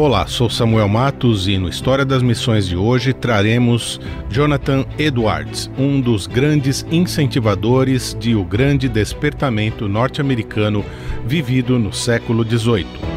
Olá, sou Samuel Matos e no História das Missões de hoje traremos Jonathan Edwards, um dos grandes incentivadores de o grande despertamento norte-americano vivido no século XVIII.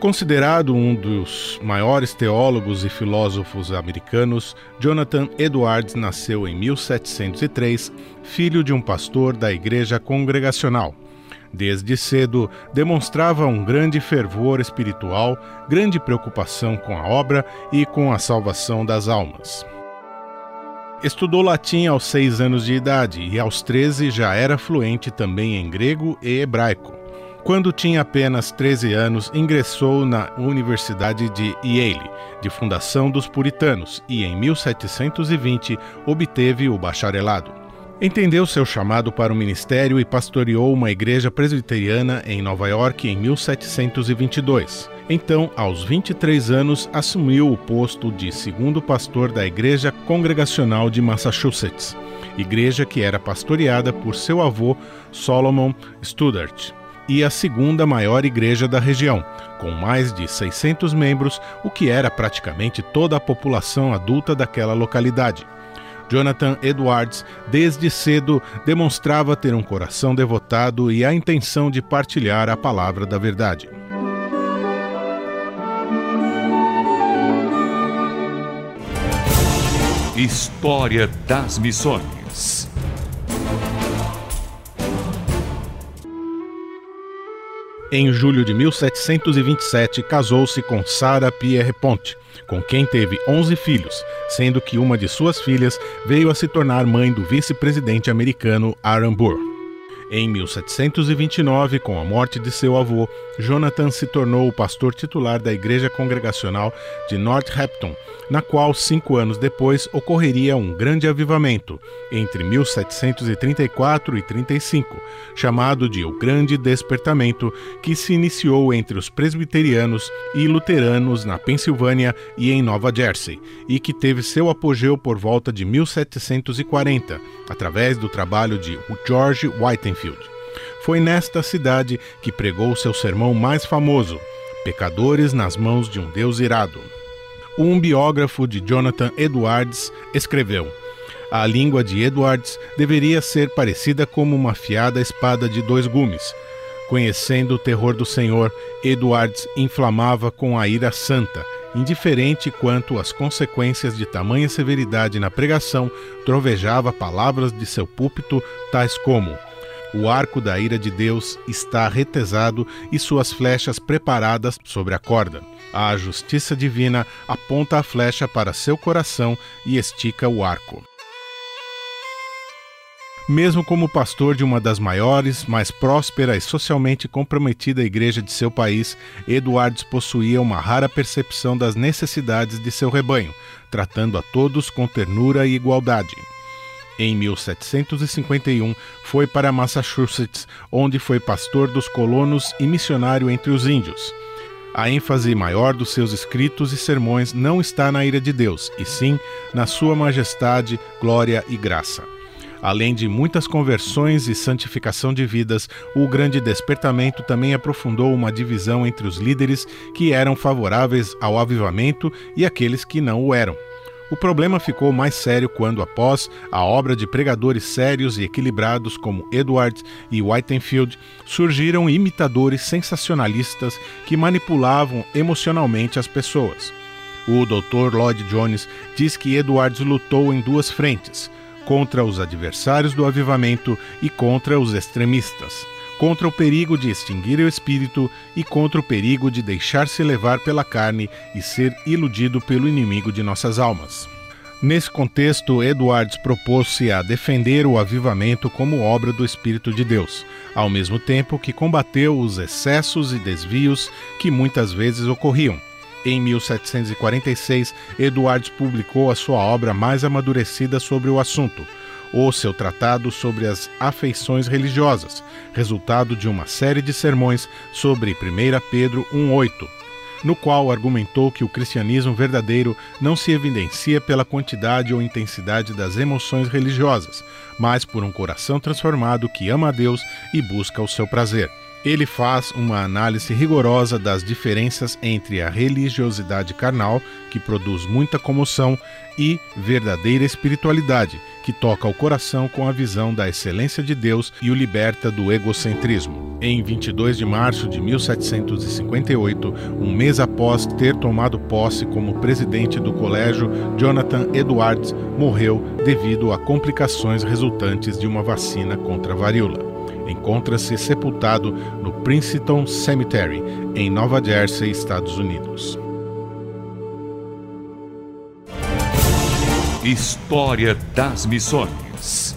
Considerado um dos maiores teólogos e filósofos americanos, Jonathan Edwards nasceu em 1703, filho de um pastor da Igreja Congregacional. Desde cedo demonstrava um grande fervor espiritual, grande preocupação com a obra e com a salvação das almas. Estudou latim aos seis anos de idade e aos 13 já era fluente também em grego e hebraico. Quando tinha apenas 13 anos, ingressou na Universidade de Yale, de fundação dos puritanos, e em 1720 obteve o bacharelado. Entendeu seu chamado para o ministério e pastoreou uma igreja presbiteriana em Nova York em 1722. Então, aos 23 anos, assumiu o posto de segundo pastor da Igreja Congregacional de Massachusetts, igreja que era pastoreada por seu avô Solomon Studart e a segunda maior igreja da região, com mais de 600 membros, o que era praticamente toda a população adulta daquela localidade. Jonathan Edwards, desde cedo, demonstrava ter um coração devotado e a intenção de partilhar a palavra da verdade. História das Missões Em julho de 1727, casou-se com Sarah Pierrepont, com quem teve 11 filhos, sendo que uma de suas filhas veio a se tornar mãe do vice-presidente americano Aaron Burr. Em 1729, com a morte de seu avô, Jonathan se tornou o pastor titular da Igreja Congregacional de Northampton, na qual, cinco anos depois, ocorreria um grande avivamento, entre 1734 e 35, chamado de O Grande Despertamento, que se iniciou entre os presbiterianos e luteranos na Pensilvânia e em Nova Jersey, e que teve seu apogeu por volta de 1740, através do trabalho de George Whitefield. Foi nesta cidade que pregou seu sermão mais famoso, Pecadores nas mãos de um Deus irado. Um biógrafo de Jonathan Edwards escreveu: A língua de Edwards deveria ser parecida como uma fiada espada de dois gumes. Conhecendo o terror do Senhor, Edwards inflamava com a ira santa, indiferente quanto às consequências de tamanha severidade na pregação, trovejava palavras de seu púlpito, tais como: o arco da ira de Deus está retesado e suas flechas preparadas sobre a corda. A justiça divina aponta a flecha para seu coração e estica o arco. Mesmo como pastor de uma das maiores, mais próspera e socialmente comprometida igreja de seu país, Edwards possuía uma rara percepção das necessidades de seu rebanho, tratando a todos com ternura e igualdade. Em 1751, foi para Massachusetts, onde foi pastor dos colonos e missionário entre os índios. A ênfase maior dos seus escritos e sermões não está na ira de Deus, e sim na sua majestade, glória e graça. Além de muitas conversões e santificação de vidas, o grande despertamento também aprofundou uma divisão entre os líderes que eram favoráveis ao avivamento e aqueles que não o eram. O problema ficou mais sério quando, após a obra de pregadores sérios e equilibrados como Edwards e Whitefield, surgiram imitadores sensacionalistas que manipulavam emocionalmente as pessoas. O Dr. Lloyd Jones diz que Edwards lutou em duas frentes, contra os adversários do avivamento e contra os extremistas contra o perigo de extinguir o espírito e contra o perigo de deixar-se levar pela carne e ser iludido pelo inimigo de nossas almas. Nesse contexto, Edwards propôs-se a defender o avivamento como obra do Espírito de Deus, ao mesmo tempo que combateu os excessos e desvios que muitas vezes ocorriam. Em 1746, Edwards publicou a sua obra mais amadurecida sobre o assunto, o seu tratado sobre as afeições religiosas, resultado de uma série de sermões sobre 1 Pedro 1,8 no qual argumentou que o cristianismo verdadeiro não se evidencia pela quantidade ou intensidade das emoções religiosas, mas por um coração transformado que ama a Deus e busca o seu prazer. Ele faz uma análise rigorosa das diferenças entre a religiosidade carnal, que produz muita comoção, e verdadeira espiritualidade, que toca o coração com a visão da excelência de Deus e o liberta do egocentrismo. Em 22 de março de 1758, um mês após ter tomado posse como presidente do colégio, Jonathan Edwards morreu devido a complicações resultantes de uma vacina contra a varíola encontra-se sepultado no Princeton Cemetery, em Nova Jersey, Estados Unidos. História das Missões.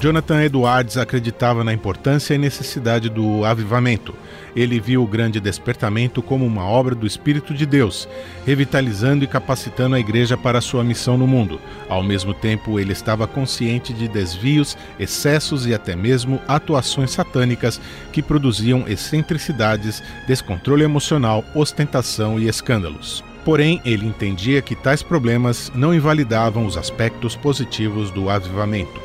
Jonathan Edwards acreditava na importância e necessidade do avivamento. Ele viu o grande despertamento como uma obra do Espírito de Deus, revitalizando e capacitando a igreja para sua missão no mundo. Ao mesmo tempo, ele estava consciente de desvios, excessos e até mesmo atuações satânicas que produziam excentricidades, descontrole emocional, ostentação e escândalos. Porém, ele entendia que tais problemas não invalidavam os aspectos positivos do avivamento.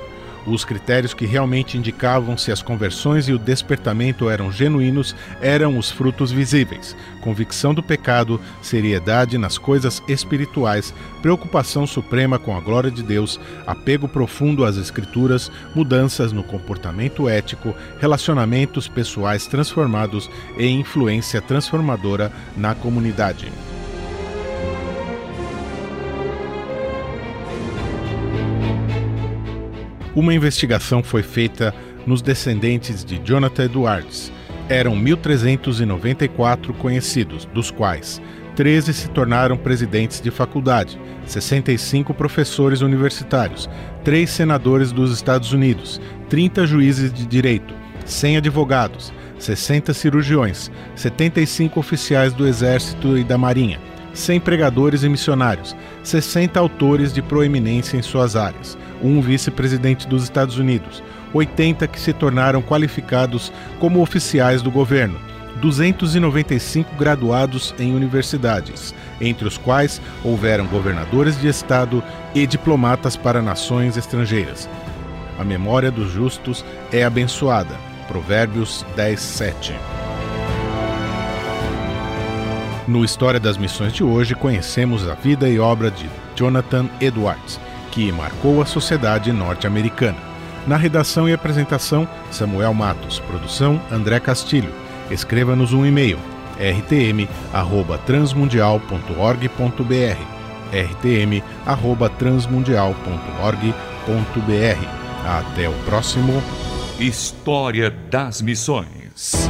Os critérios que realmente indicavam se as conversões e o despertamento eram genuínos eram os frutos visíveis: convicção do pecado, seriedade nas coisas espirituais, preocupação suprema com a glória de Deus, apego profundo às Escrituras, mudanças no comportamento ético, relacionamentos pessoais transformados e influência transformadora na comunidade. Uma investigação foi feita nos descendentes de Jonathan Edwards. Eram 1.394 conhecidos, dos quais 13 se tornaram presidentes de faculdade, 65 professores universitários, 3 senadores dos Estados Unidos, 30 juízes de direito, 100 advogados, 60 cirurgiões, 75 oficiais do Exército e da Marinha, 100 pregadores e missionários, 60 autores de proeminência em suas áreas, um vice-presidente dos Estados Unidos, 80 que se tornaram qualificados como oficiais do governo, 295 graduados em universidades, entre os quais houveram governadores de estado e diplomatas para nações estrangeiras. A memória dos justos é abençoada. Provérbios 10, 7. No História das Missões de hoje, conhecemos a vida e obra de Jonathan Edwards que marcou a sociedade norte-americana. Na redação e apresentação, Samuel Matos. Produção, André Castilho. Escreva-nos um e-mail rtm@transmundial.org.br rtm@transmundial.org.br. Até o próximo História das Missões.